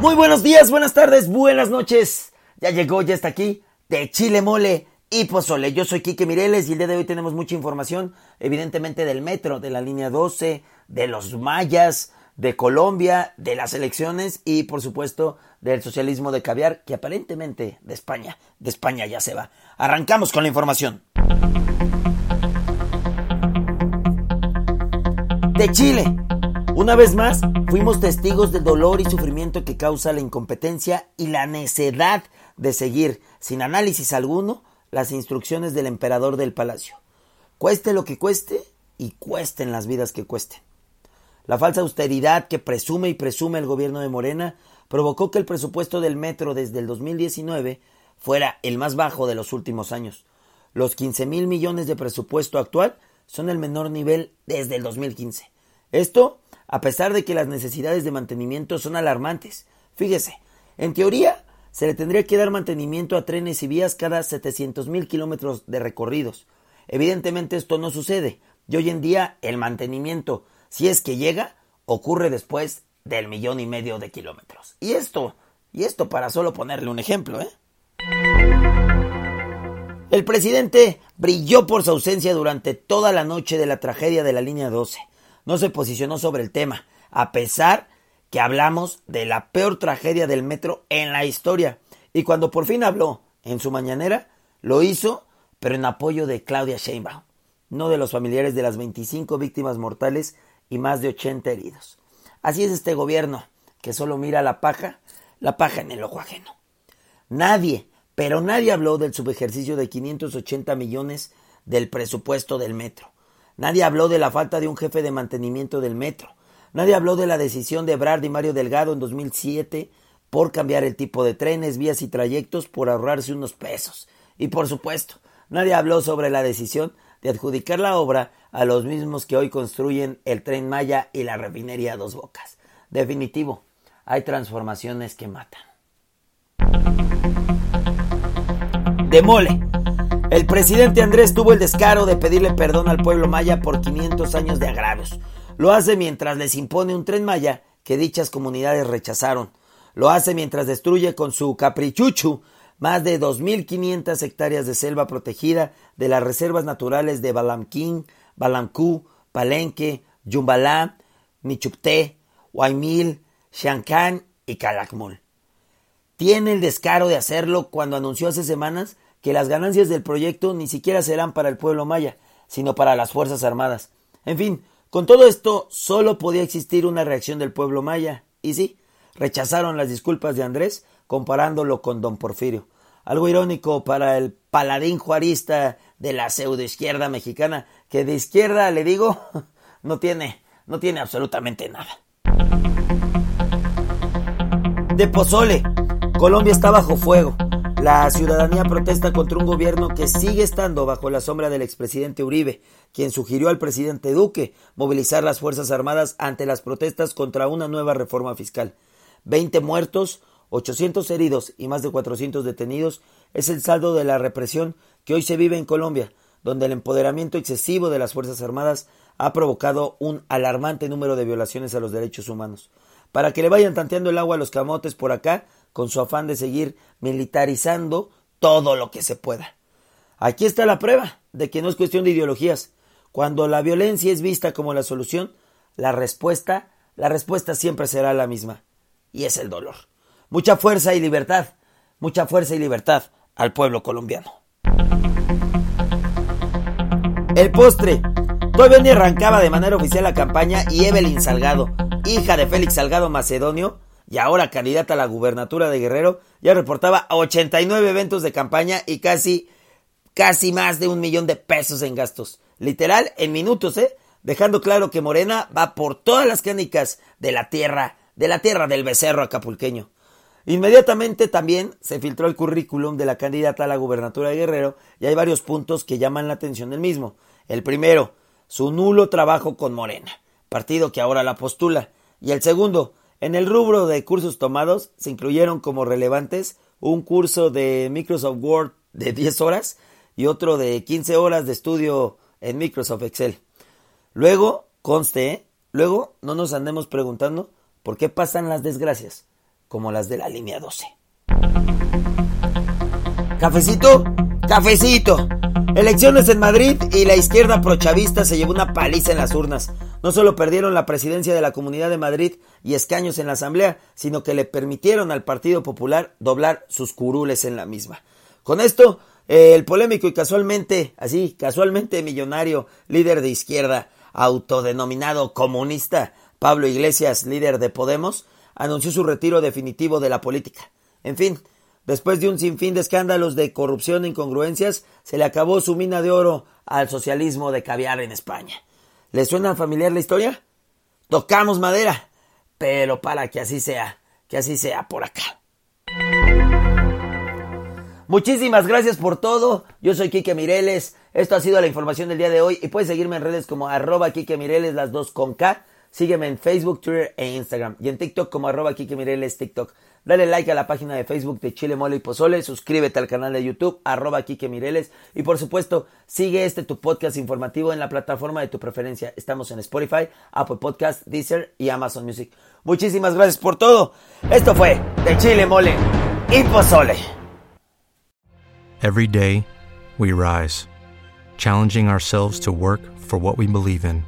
Muy buenos días, buenas tardes, buenas noches. Ya llegó, ya está aquí, de Chile Mole y Pozole. Yo soy Quique Mireles y el día de hoy tenemos mucha información, evidentemente del metro, de la línea 12, de los mayas, de Colombia, de las elecciones y por supuesto del socialismo de caviar que aparentemente de España, de España ya se va. Arrancamos con la información. De Chile. Una vez más, fuimos testigos del dolor y sufrimiento que causa la incompetencia y la necedad de seguir, sin análisis alguno, las instrucciones del emperador del palacio. Cueste lo que cueste y cuesten las vidas que cuesten. La falsa austeridad que presume y presume el gobierno de Morena provocó que el presupuesto del metro desde el 2019 fuera el más bajo de los últimos años. Los 15 mil millones de presupuesto actual son el menor nivel desde el 2015. Esto a pesar de que las necesidades de mantenimiento son alarmantes. Fíjese, en teoría se le tendría que dar mantenimiento a trenes y vías cada 700 mil kilómetros de recorridos. Evidentemente esto no sucede y hoy en día el mantenimiento, si es que llega, ocurre después del millón y medio de kilómetros. Y esto, y esto para solo ponerle un ejemplo, ¿eh? El presidente brilló por su ausencia durante toda la noche de la tragedia de la línea 12 no se posicionó sobre el tema, a pesar que hablamos de la peor tragedia del metro en la historia. Y cuando por fin habló en su mañanera, lo hizo, pero en apoyo de Claudia Sheinbaum, no de los familiares de las 25 víctimas mortales y más de 80 heridos. Así es este gobierno, que solo mira la paja, la paja en el ojo ajeno. Nadie, pero nadie habló del subejercicio de 580 millones del presupuesto del metro. Nadie habló de la falta de un jefe de mantenimiento del metro. Nadie habló de la decisión de Ebrard y Mario Delgado en 2007 por cambiar el tipo de trenes, vías y trayectos por ahorrarse unos pesos. Y por supuesto, nadie habló sobre la decisión de adjudicar la obra a los mismos que hoy construyen el tren Maya y la refinería Dos Bocas. Definitivo, hay transformaciones que matan. Demole. El presidente Andrés tuvo el descaro de pedirle perdón al pueblo maya por 500 años de agravios. Lo hace mientras les impone un tren maya que dichas comunidades rechazaron. Lo hace mientras destruye con su caprichuchu más de 2.500 hectáreas de selva protegida de las reservas naturales de Balamquín, Balamcú, Palenque, Yumbalá, Michucté, Huaymil, Xiancán y Calakmul. Tiene el descaro de hacerlo cuando anunció hace semanas que las ganancias del proyecto ni siquiera serán para el pueblo maya, sino para las Fuerzas Armadas. En fin, con todo esto solo podía existir una reacción del pueblo maya, y sí, rechazaron las disculpas de Andrés comparándolo con don Porfirio. Algo irónico para el paladín juarista de la pseudoizquierda mexicana, que de izquierda, le digo, no tiene, no tiene absolutamente nada. De Pozole, Colombia está bajo fuego. La ciudadanía protesta contra un gobierno que sigue estando bajo la sombra del expresidente Uribe, quien sugirió al presidente Duque movilizar las Fuerzas Armadas ante las protestas contra una nueva reforma fiscal. Veinte muertos, 800 heridos y más de 400 detenidos es el saldo de la represión que hoy se vive en Colombia, donde el empoderamiento excesivo de las Fuerzas Armadas ha provocado un alarmante número de violaciones a los derechos humanos. Para que le vayan tanteando el agua a los camotes por acá, con su afán de seguir militarizando todo lo que se pueda. Aquí está la prueba de que no es cuestión de ideologías. Cuando la violencia es vista como la solución, la respuesta, la respuesta siempre será la misma, y es el dolor. Mucha fuerza y libertad, mucha fuerza y libertad al pueblo colombiano. El postre. Todavía ni arrancaba de manera oficial la campaña y Evelyn Salgado, hija de Félix Salgado Macedonio, y ahora candidata a la gubernatura de Guerrero, ya reportaba 89 eventos de campaña y casi, casi más de un millón de pesos en gastos. Literal, en minutos, ¿eh? dejando claro que Morena va por todas las canicas de la tierra, de la tierra del becerro acapulqueño. Inmediatamente también se filtró el currículum de la candidata a la gubernatura de Guerrero y hay varios puntos que llaman la atención del mismo. El primero, su nulo trabajo con Morena, partido que ahora la postula. Y el segundo, en el rubro de cursos tomados se incluyeron como relevantes un curso de Microsoft Word de 10 horas y otro de 15 horas de estudio en Microsoft Excel. Luego, conste, ¿eh? luego no nos andemos preguntando por qué pasan las desgracias como las de la línea 12. Cafecito, cafecito. Elecciones en Madrid y la izquierda prochavista se llevó una paliza en las urnas. No solo perdieron la presidencia de la Comunidad de Madrid y escaños en la Asamblea, sino que le permitieron al Partido Popular doblar sus curules en la misma. Con esto, el polémico y casualmente, así, casualmente millonario líder de izquierda, autodenominado comunista, Pablo Iglesias, líder de Podemos, anunció su retiro definitivo de la política. En fin, después de un sinfín de escándalos de corrupción e incongruencias, se le acabó su mina de oro al socialismo de caviar en España. ¿Le suena familiar la historia? Tocamos madera, pero para que así sea, que así sea por acá. Muchísimas gracias por todo. Yo soy Quique Mireles. Esto ha sido la información del día de hoy y puedes seguirme en redes como arroba Quique Mireles, las dos con K. Sígueme en Facebook, Twitter e Instagram. Y en TikTok como arroba Kike Mireles TikTok. Dale like a la página de Facebook de Chile Mole y Pozole. Suscríbete al canal de YouTube, arroba Kike Mireles. Y por supuesto, sigue este tu podcast informativo en la plataforma de tu preferencia. Estamos en Spotify, Apple Podcast, Deezer y Amazon Music. Muchísimas gracias por todo. Esto fue de Chile Mole y Pozole. Every day, we rise, challenging ourselves to work for what we believe in.